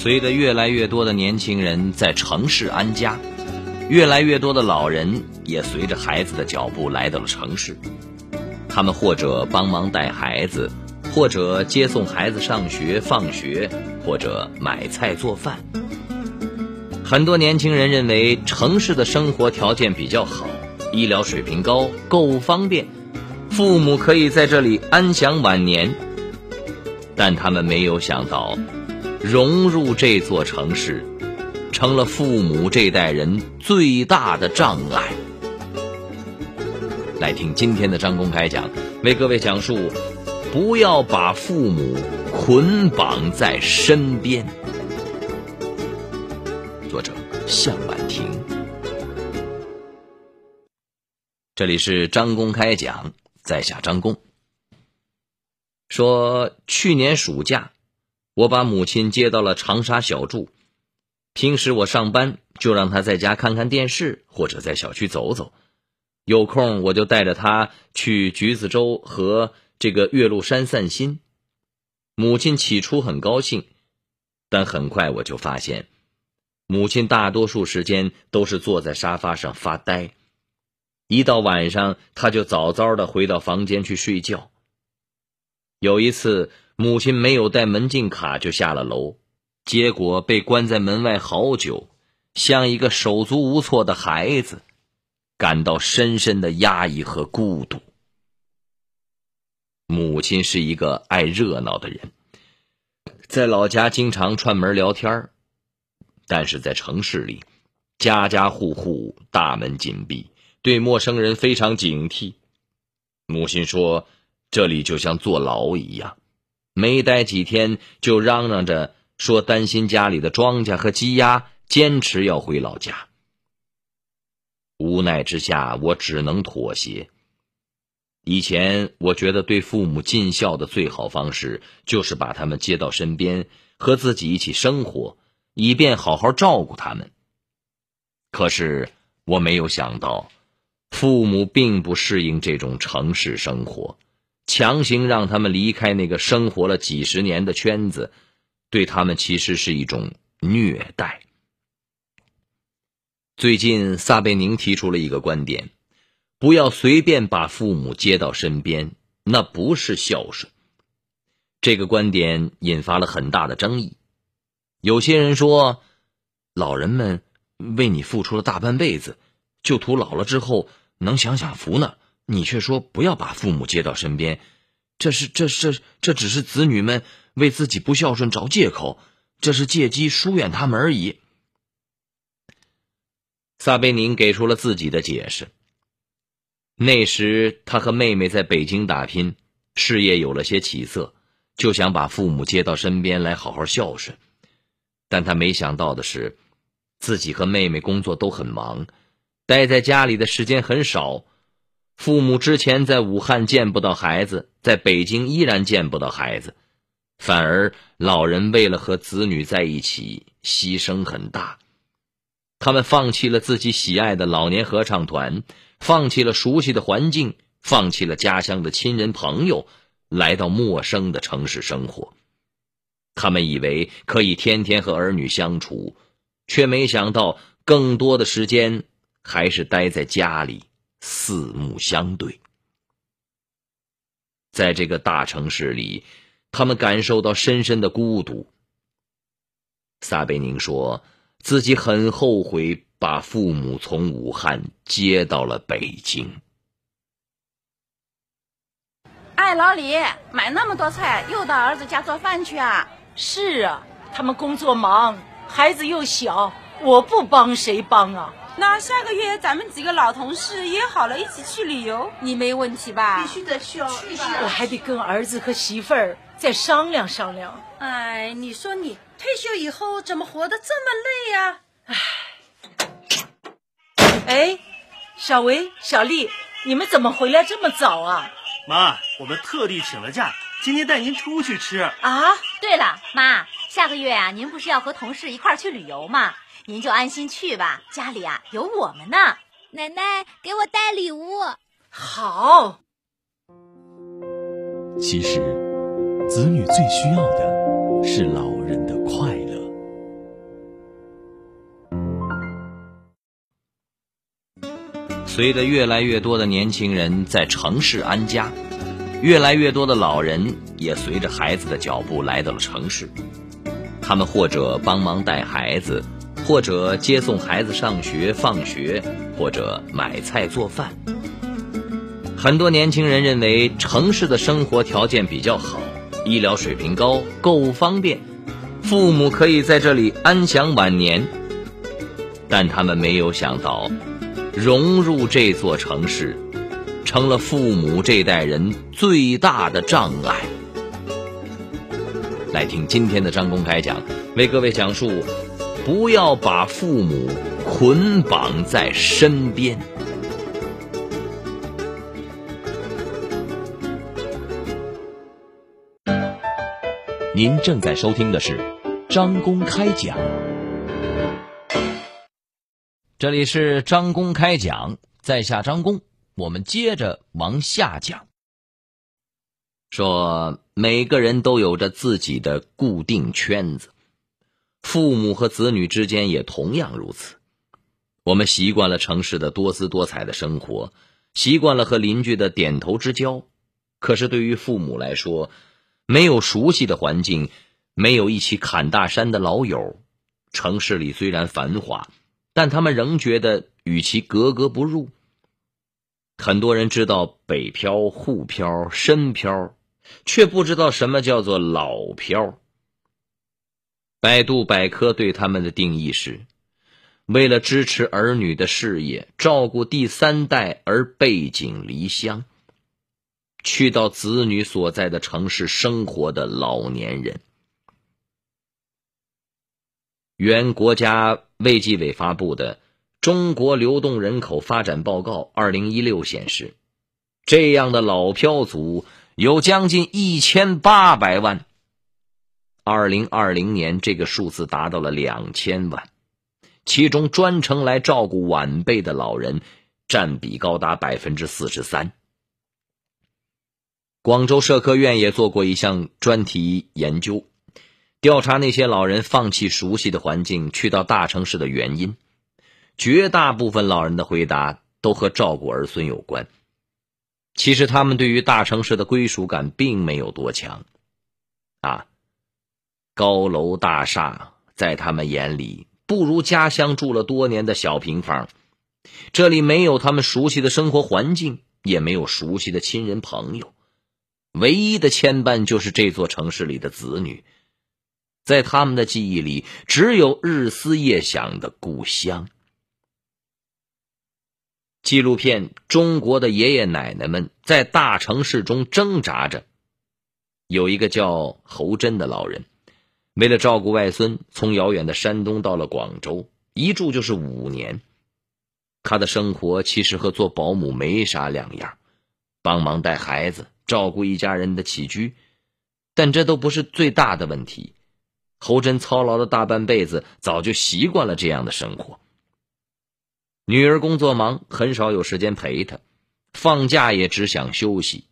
随着越来越多的年轻人在城市安家，越来越多的老人也随着孩子的脚步来到了城市。他们或者帮忙带孩子，或者接送孩子上学放学，或者买菜做饭。很多年轻人认为城市的生活条件比较好，医疗水平高，购物方便，父母可以在这里安享晚年。但他们没有想到，融入这座城市，成了父母这代人最大的障碍。来听今天的张公开讲，为各位讲述：不要把父母捆绑在身边。作者向晚婷，这里是张公开讲，在下张公。说去年暑假，我把母亲接到了长沙小住，平时我上班就让她在家看看电视，或者在小区走走。有空我就带着她去橘子洲和这个岳麓山散心。母亲起初很高兴，但很快我就发现，母亲大多数时间都是坐在沙发上发呆。一到晚上，她就早早的回到房间去睡觉。有一次，母亲没有带门禁卡就下了楼，结果被关在门外好久，像一个手足无措的孩子。感到深深的压抑和孤独。母亲是一个爱热闹的人，在老家经常串门聊天但是在城市里，家家户户大门紧闭，对陌生人非常警惕。母亲说：“这里就像坐牢一样，没待几天就嚷嚷着说担心家里的庄稼和鸡鸭，坚持要回老家。”无奈之下，我只能妥协。以前我觉得对父母尽孝的最好方式，就是把他们接到身边，和自己一起生活，以便好好照顾他们。可是我没有想到，父母并不适应这种城市生活，强行让他们离开那个生活了几十年的圈子，对他们其实是一种虐待。最近，撒贝宁提出了一个观点：不要随便把父母接到身边，那不是孝顺。这个观点引发了很大的争议。有些人说，老人们为你付出了大半辈子，就图老了之后能享享福呢。你却说不要把父母接到身边，这是这这这只是子女们为自己不孝顺找借口，这是借机疏远他们而已。撒贝宁给出了自己的解释。那时他和妹妹在北京打拼，事业有了些起色，就想把父母接到身边来好好孝顺。但他没想到的是，自己和妹妹工作都很忙，待在家里的时间很少。父母之前在武汉见不到孩子，在北京依然见不到孩子，反而老人为了和子女在一起，牺牲很大。他们放弃了自己喜爱的老年合唱团，放弃了熟悉的环境，放弃了家乡的亲人朋友，来到陌生的城市生活。他们以为可以天天和儿女相处，却没想到更多的时间还是待在家里，四目相对。在这个大城市里，他们感受到深深的孤独。撒贝宁说。自己很后悔把父母从武汉接到了北京。哎，老李，买那么多菜，又到儿子家做饭去啊？是啊，他们工作忙，孩子又小，我不帮谁帮啊？那下个月咱们几个老同事约好了一起去旅游，你没问题吧？必须得去哦，去我还得跟儿子和媳妇儿再商量商量。哎，你说你。退休以后怎么活得这么累呀？唉，哎，小维、小丽，你们怎么回来这么早啊？妈，我们特地请了假，今天带您出去吃。啊，对了，妈，下个月啊，您不是要和同事一块去旅游吗？您就安心去吧家里啊有我们呢。奶奶给我带礼物。好。其实子女最需要的是老人的快乐。随着越来越多的年轻人在城市安家越来越多的老人也随着孩子的脚步来到了城市。他们或者帮忙带孩子或者接送孩子上学放学，或者买菜做饭。很多年轻人认为城市的生活条件比较好，医疗水平高，购物方便，父母可以在这里安享晚年。但他们没有想到，融入这座城市，成了父母这代人最大的障碍。来听今天的张公开讲，为各位讲述：不要把父母捆绑在身边。您正在收听的是张公开讲，这里是张公开讲，在下张公，我们接着往下讲。说每个人都有着自己的固定圈子，父母和子女之间也同样如此。我们习惯了城市的多姿多彩的生活，习惯了和邻居的点头之交，可是对于父母来说，没有熟悉的环境，没有一起侃大山的老友，城市里虽然繁华，但他们仍觉得与其格格不入。很多人知道北漂、沪漂、深漂，却不知道什么叫做老漂。百度百科对他们的定义是：为了支持儿女的事业，照顾第三代而背井离乡。去到子女所在的城市生活的老年人，原国家卫计委发布的《中国流动人口发展报告（二零一六）》显示，这样的老漂族有将近一千八百万。二零二零年，这个数字达到了两千万，其中专程来照顾晚辈的老人占比高达百分之四十三。广州社科院也做过一项专题研究，调查那些老人放弃熟悉的环境去到大城市的原因。绝大部分老人的回答都和照顾儿孙有关。其实他们对于大城市的归属感并没有多强。啊，高楼大厦在他们眼里不如家乡住了多年的小平房，这里没有他们熟悉的生活环境，也没有熟悉的亲人朋友。唯一的牵绊就是这座城市里的子女，在他们的记忆里，只有日思夜想的故乡。纪录片《中国的爷爷奶奶们在大城市中挣扎着》，有一个叫侯真的老人，为了照顾外孙，从遥远的山东到了广州，一住就是五年。他的生活其实和做保姆没啥两样，帮忙带孩子。照顾一家人的起居，但这都不是最大的问题。侯真操劳了大半辈子，早就习惯了这样的生活。女儿工作忙，很少有时间陪他，放假也只想休息。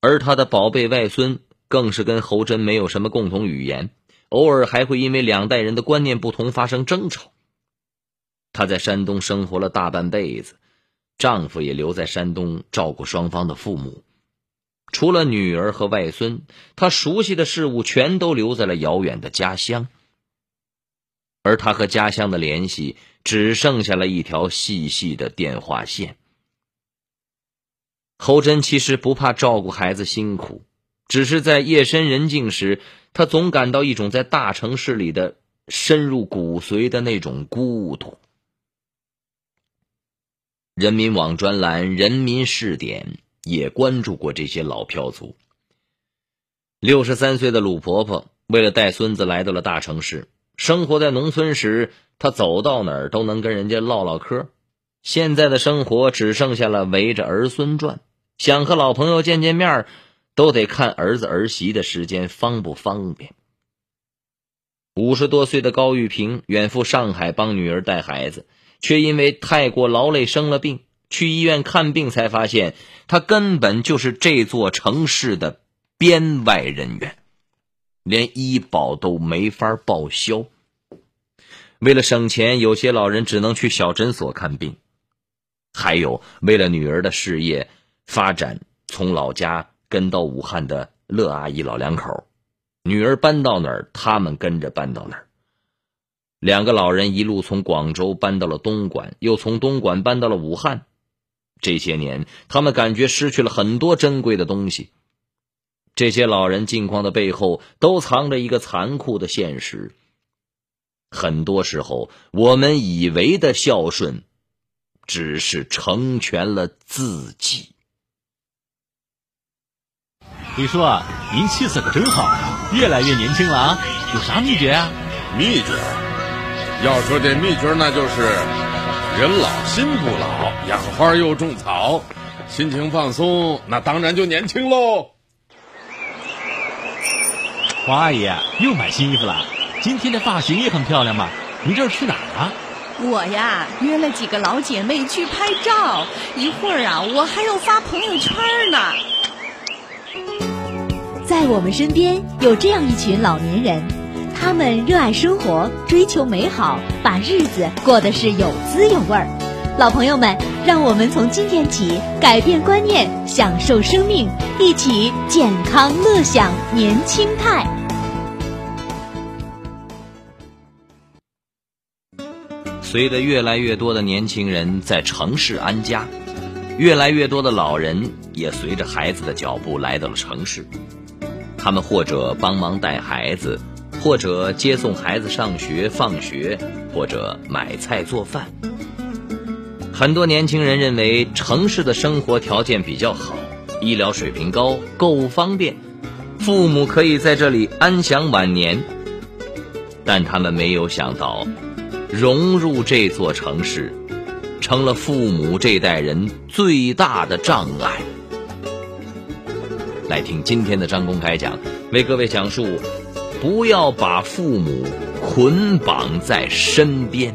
而他的宝贝外孙更是跟侯真没有什么共同语言，偶尔还会因为两代人的观念不同发生争吵。她在山东生活了大半辈子，丈夫也留在山东照顾双方的父母。除了女儿和外孙，她熟悉的事物全都留在了遥远的家乡，而他和家乡的联系只剩下了一条细细的电话线。侯真其实不怕照顾孩子辛苦，只是在夜深人静时，他总感到一种在大城市里的深入骨髓的那种孤独。人民网专栏《人民视点》。也关注过这些老漂族。六十三岁的鲁婆婆为了带孙子来到了大城市。生活在农村时，她走到哪儿都能跟人家唠唠嗑。现在的生活只剩下了围着儿孙转，想和老朋友见见面，都得看儿子儿媳的时间方不方便。五十多岁的高玉平远赴上海帮女儿带孩子，却因为太过劳累生了病。去医院看病，才发现他根本就是这座城市的编外人员，连医保都没法报销。为了省钱，有些老人只能去小诊所看病。还有为了女儿的事业发展，从老家跟到武汉的乐阿姨老两口，女儿搬到哪儿，他们跟着搬到哪儿。两个老人一路从广州搬到了东莞，又从东莞搬到了武汉。这些年，他们感觉失去了很多珍贵的东西。这些老人境况的背后，都藏着一个残酷的现实。很多时候，我们以为的孝顺。只是成全了自己。李叔，您气色可真好啊，越来越年轻了啊！有啥秘诀啊？秘诀？要说这秘诀，那就是人老心不老，养花又种草，心情放松，那当然就年轻喽。黄阿姨又买新衣服了，今天的发型也很漂亮嘛。您这是去哪儿啊？我呀，约了几个老姐妹去拍照，一会儿啊，我还要发朋友圈呢。在我们身边有这样一群老年人，他们热爱生活，追求美好，把日子过得是有滋有味儿。老朋友们，让我们从今天起改变观念，享受生命，一起健康乐享年轻态。随着越来越多的年轻人在城市安家，越来越多的老人也随着孩子的脚步来到了城市。他们或者帮忙带孩子，或者接送孩子上学放学，或者买菜做饭。很多年轻人认为城市的生活条件比较好，医疗水平高，购物方便，父母可以在这里安享晚年。但他们没有想到。融入这座城市，成了父母这代人最大的障碍。来听今天的张公开讲，为各位讲述：不要把父母捆绑在身边。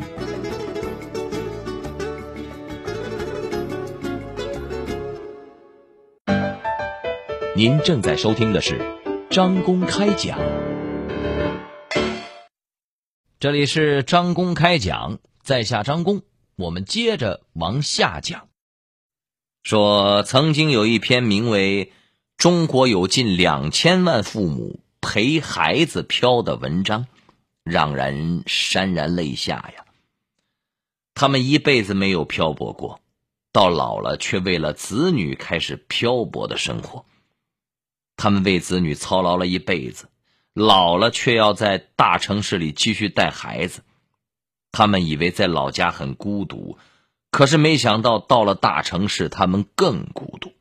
您正在收听的是张公开讲。这里是张公开讲，在下张公，我们接着往下讲。说曾经有一篇名为《中国有近两千万父母陪孩子漂》的文章，让人潸然泪下呀。他们一辈子没有漂泊过，到老了却为了子女开始漂泊的生活。他们为子女操劳了一辈子。老了却要在大城市里继续带孩子，他们以为在老家很孤独，可是没想到到了大城市，他们更孤独。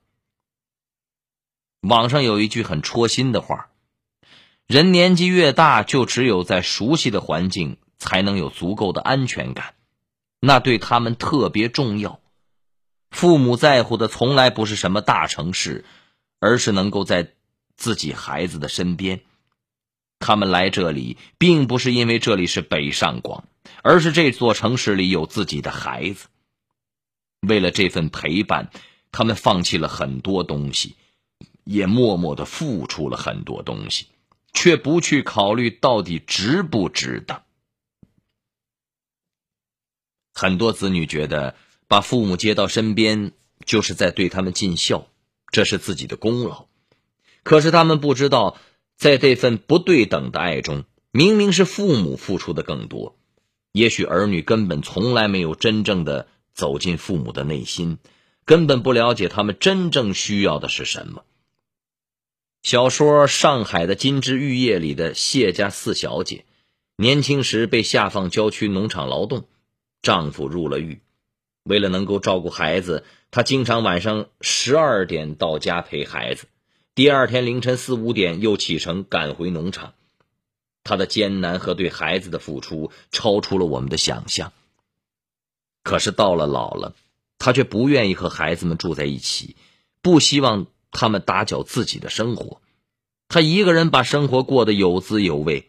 网上有一句很戳心的话：人年纪越大，就只有在熟悉的环境才能有足够的安全感，那对他们特别重要。父母在乎的从来不是什么大城市，而是能够在自己孩子的身边。他们来这里，并不是因为这里是北上广，而是这座城市里有自己的孩子。为了这份陪伴，他们放弃了很多东西，也默默的付出了很多东西，却不去考虑到底值不值得。很多子女觉得把父母接到身边，就是在对他们尽孝，这是自己的功劳。可是他们不知道。在这份不对等的爱中，明明是父母付出的更多，也许儿女根本从来没有真正的走进父母的内心，根本不了解他们真正需要的是什么。小说《上海的金枝玉叶》里的谢家四小姐，年轻时被下放郊区农场劳动，丈夫入了狱，为了能够照顾孩子，她经常晚上十二点到家陪孩子。第二天凌晨四五点又启程赶回农场，他的艰难和对孩子的付出超出了我们的想象。可是到了老了，他却不愿意和孩子们住在一起，不希望他们打搅自己的生活。他一个人把生活过得有滋有味，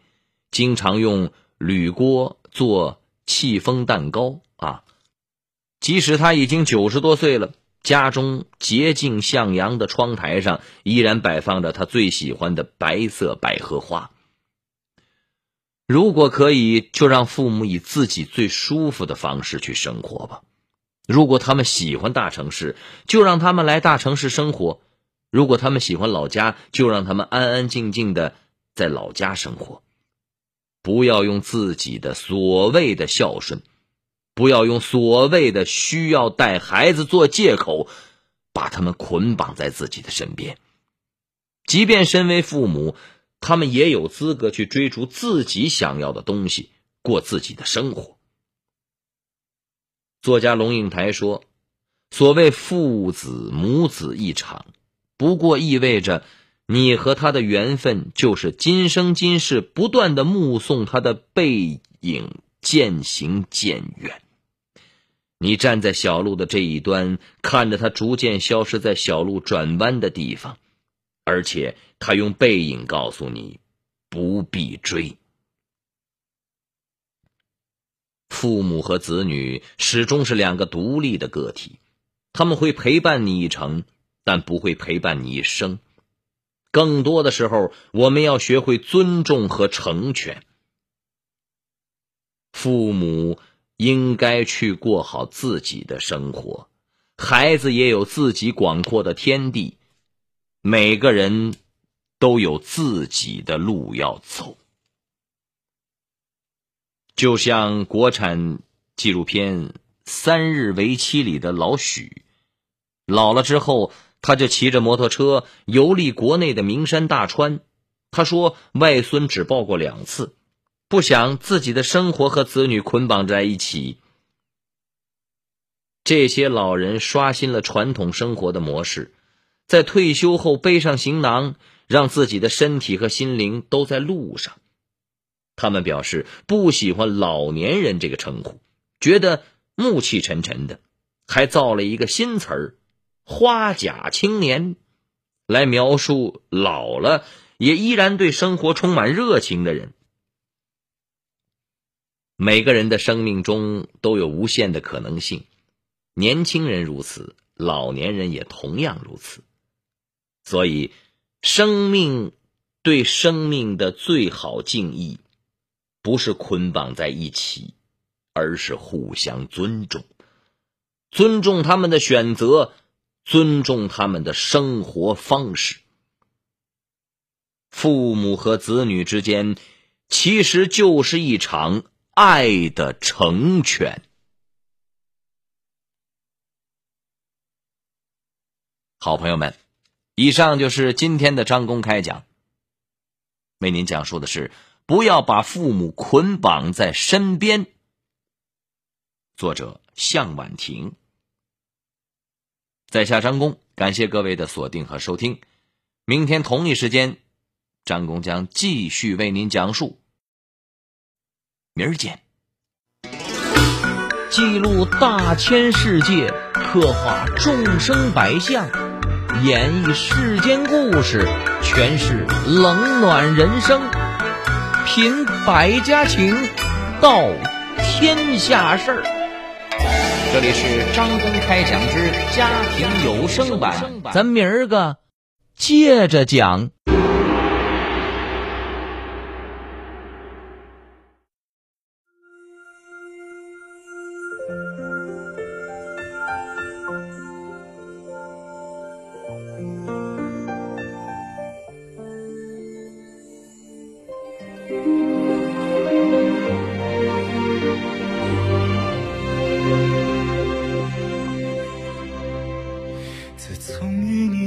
经常用铝锅做戚风蛋糕啊。即使他已经九十多岁了。家中洁净向阳的窗台上，依然摆放着他最喜欢的白色百合花。如果可以，就让父母以自己最舒服的方式去生活吧。如果他们喜欢大城市，就让他们来大城市生活；如果他们喜欢老家，就让他们安安静静的在老家生活。不要用自己的所谓的孝顺，不要用所谓的需要带孩子做借口，把他们捆绑在自己的身边。即便身为父母，他们也有资格去追逐自己想要的东西，过自己的生活。作家龙应台说：“所谓父子母子一场，不过意味着。”你和他的缘分，就是今生今世不断的目送他的背影渐行渐远。你站在小路的这一端，看着他逐渐消失在小路转弯的地方，而且他用背影告诉你，不必追。父母和子女始终是两个独立的个体，他们会陪伴你一程，但不会陪伴你一生。更多的时候，我们要学会尊重和成全。父母应该去过好自己的生活，孩子也有自己广阔的天地。每个人都有自己的路要走。就像国产纪录片《三日为期》里的老许，老了之后。他就骑着摩托车游历国内的名山大川。他说：“外孙只抱过两次，不想自己的生活和子女捆绑在一起。”这些老人刷新了传统生活的模式，在退休后背上行囊，让自己的身体和心灵都在路上。他们表示不喜欢“老年人”这个称呼，觉得暮气沉沉的，还造了一个新词儿。花甲青年，来描述老了也依然对生活充满热情的人。每个人的生命中都有无限的可能性，年轻人如此，老年人也同样如此。所以，生命对生命的最好敬意，不是捆绑在一起，而是互相尊重，尊重他们的选择。尊重他们的生活方式。父母和子女之间，其实就是一场爱的成全。好朋友们，以上就是今天的张公开讲。为您讲述的是：不要把父母捆绑在身边。作者：向婉婷。在下张工，感谢各位的锁定和收听。明天同一时间，张工将继续为您讲述。明儿见。记录大千世界，刻画众生百相，演绎世间故事，诠释冷暖人生，品百家情，道天下事儿。这里是张公开讲之家庭有声版，咱明儿个接着讲。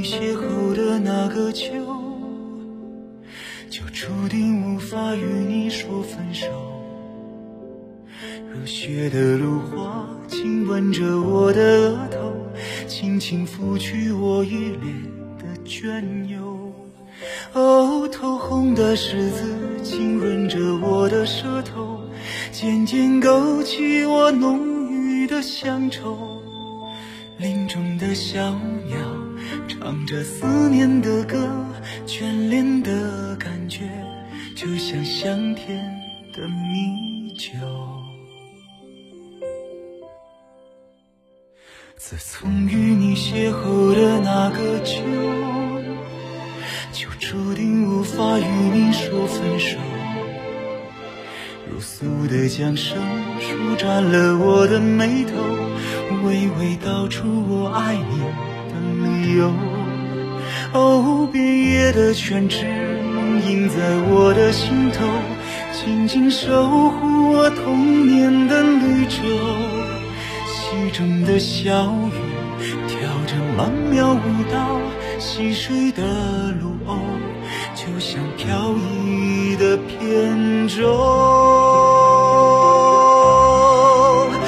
邂逅的那个秋，就注定无法与你说分手。如雪的芦花亲吻着我的额头，轻轻拂去我一脸的倦忧。哦，透红的柿子浸润着我的舌头，渐渐勾起我浓郁的乡愁。林中的小。唱着思念的歌，眷恋的感觉就像香甜的米酒自从与你邂逅的那个秋，就注定无法与你说分手。如素的江声舒展了我的眉头，娓娓道出我爱你的理由。哦，遍野的泉池梦萦在我的心头，静静守护我童年的绿洲。溪中的小鱼跳着曼妙舞蹈，溪水的路鸥就像飘逸的扁舟。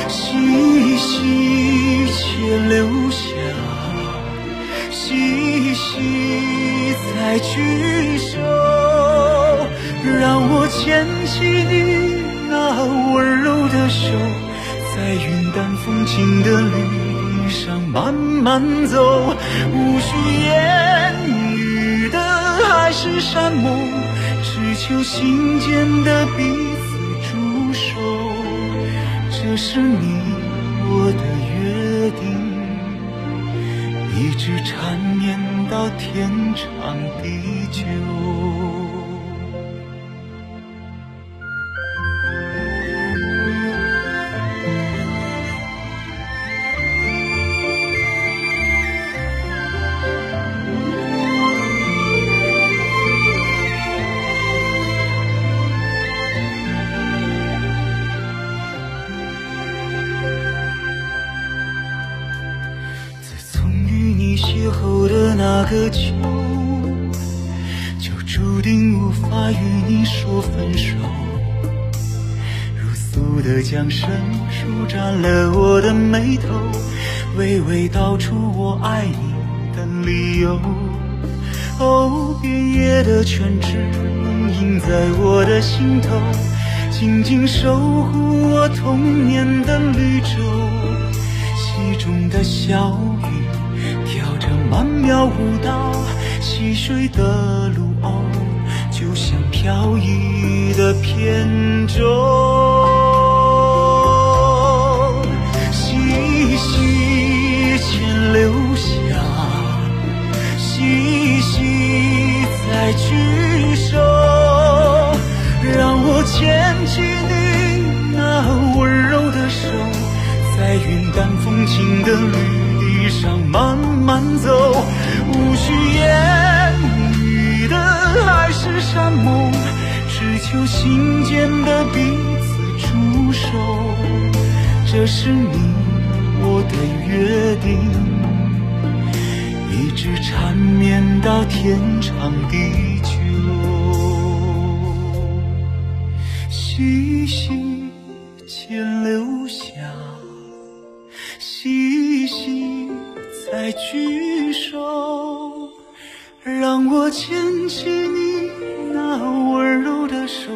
细细且留下，细细再聚首，让我牵起你那温柔的手，在云淡风轻的绿地上慢慢走，无需言语的海誓山盟，只求心间的彼此驻守。这是你我的约定，一直缠绵到天长地久。素的江声舒展了我的眉头，娓娓道出我爱你的理由。哦，遍野的泉池梦萦在我的心头，静静守护我童年的绿洲。溪中的小鱼跳着曼妙舞蹈，溪水的路鸥就像飘逸的扁舟。留下，细细再聚首，让我牵起你那温柔的手。在云淡风轻的绿地上慢慢走，无需言语的海誓山盟，只求心间的彼此驻守。这是你缠绵到天长地久。细细且留下。细细再聚首，让我牵起你那温柔的手，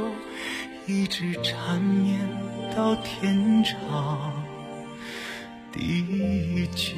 一直缠绵到天长地久。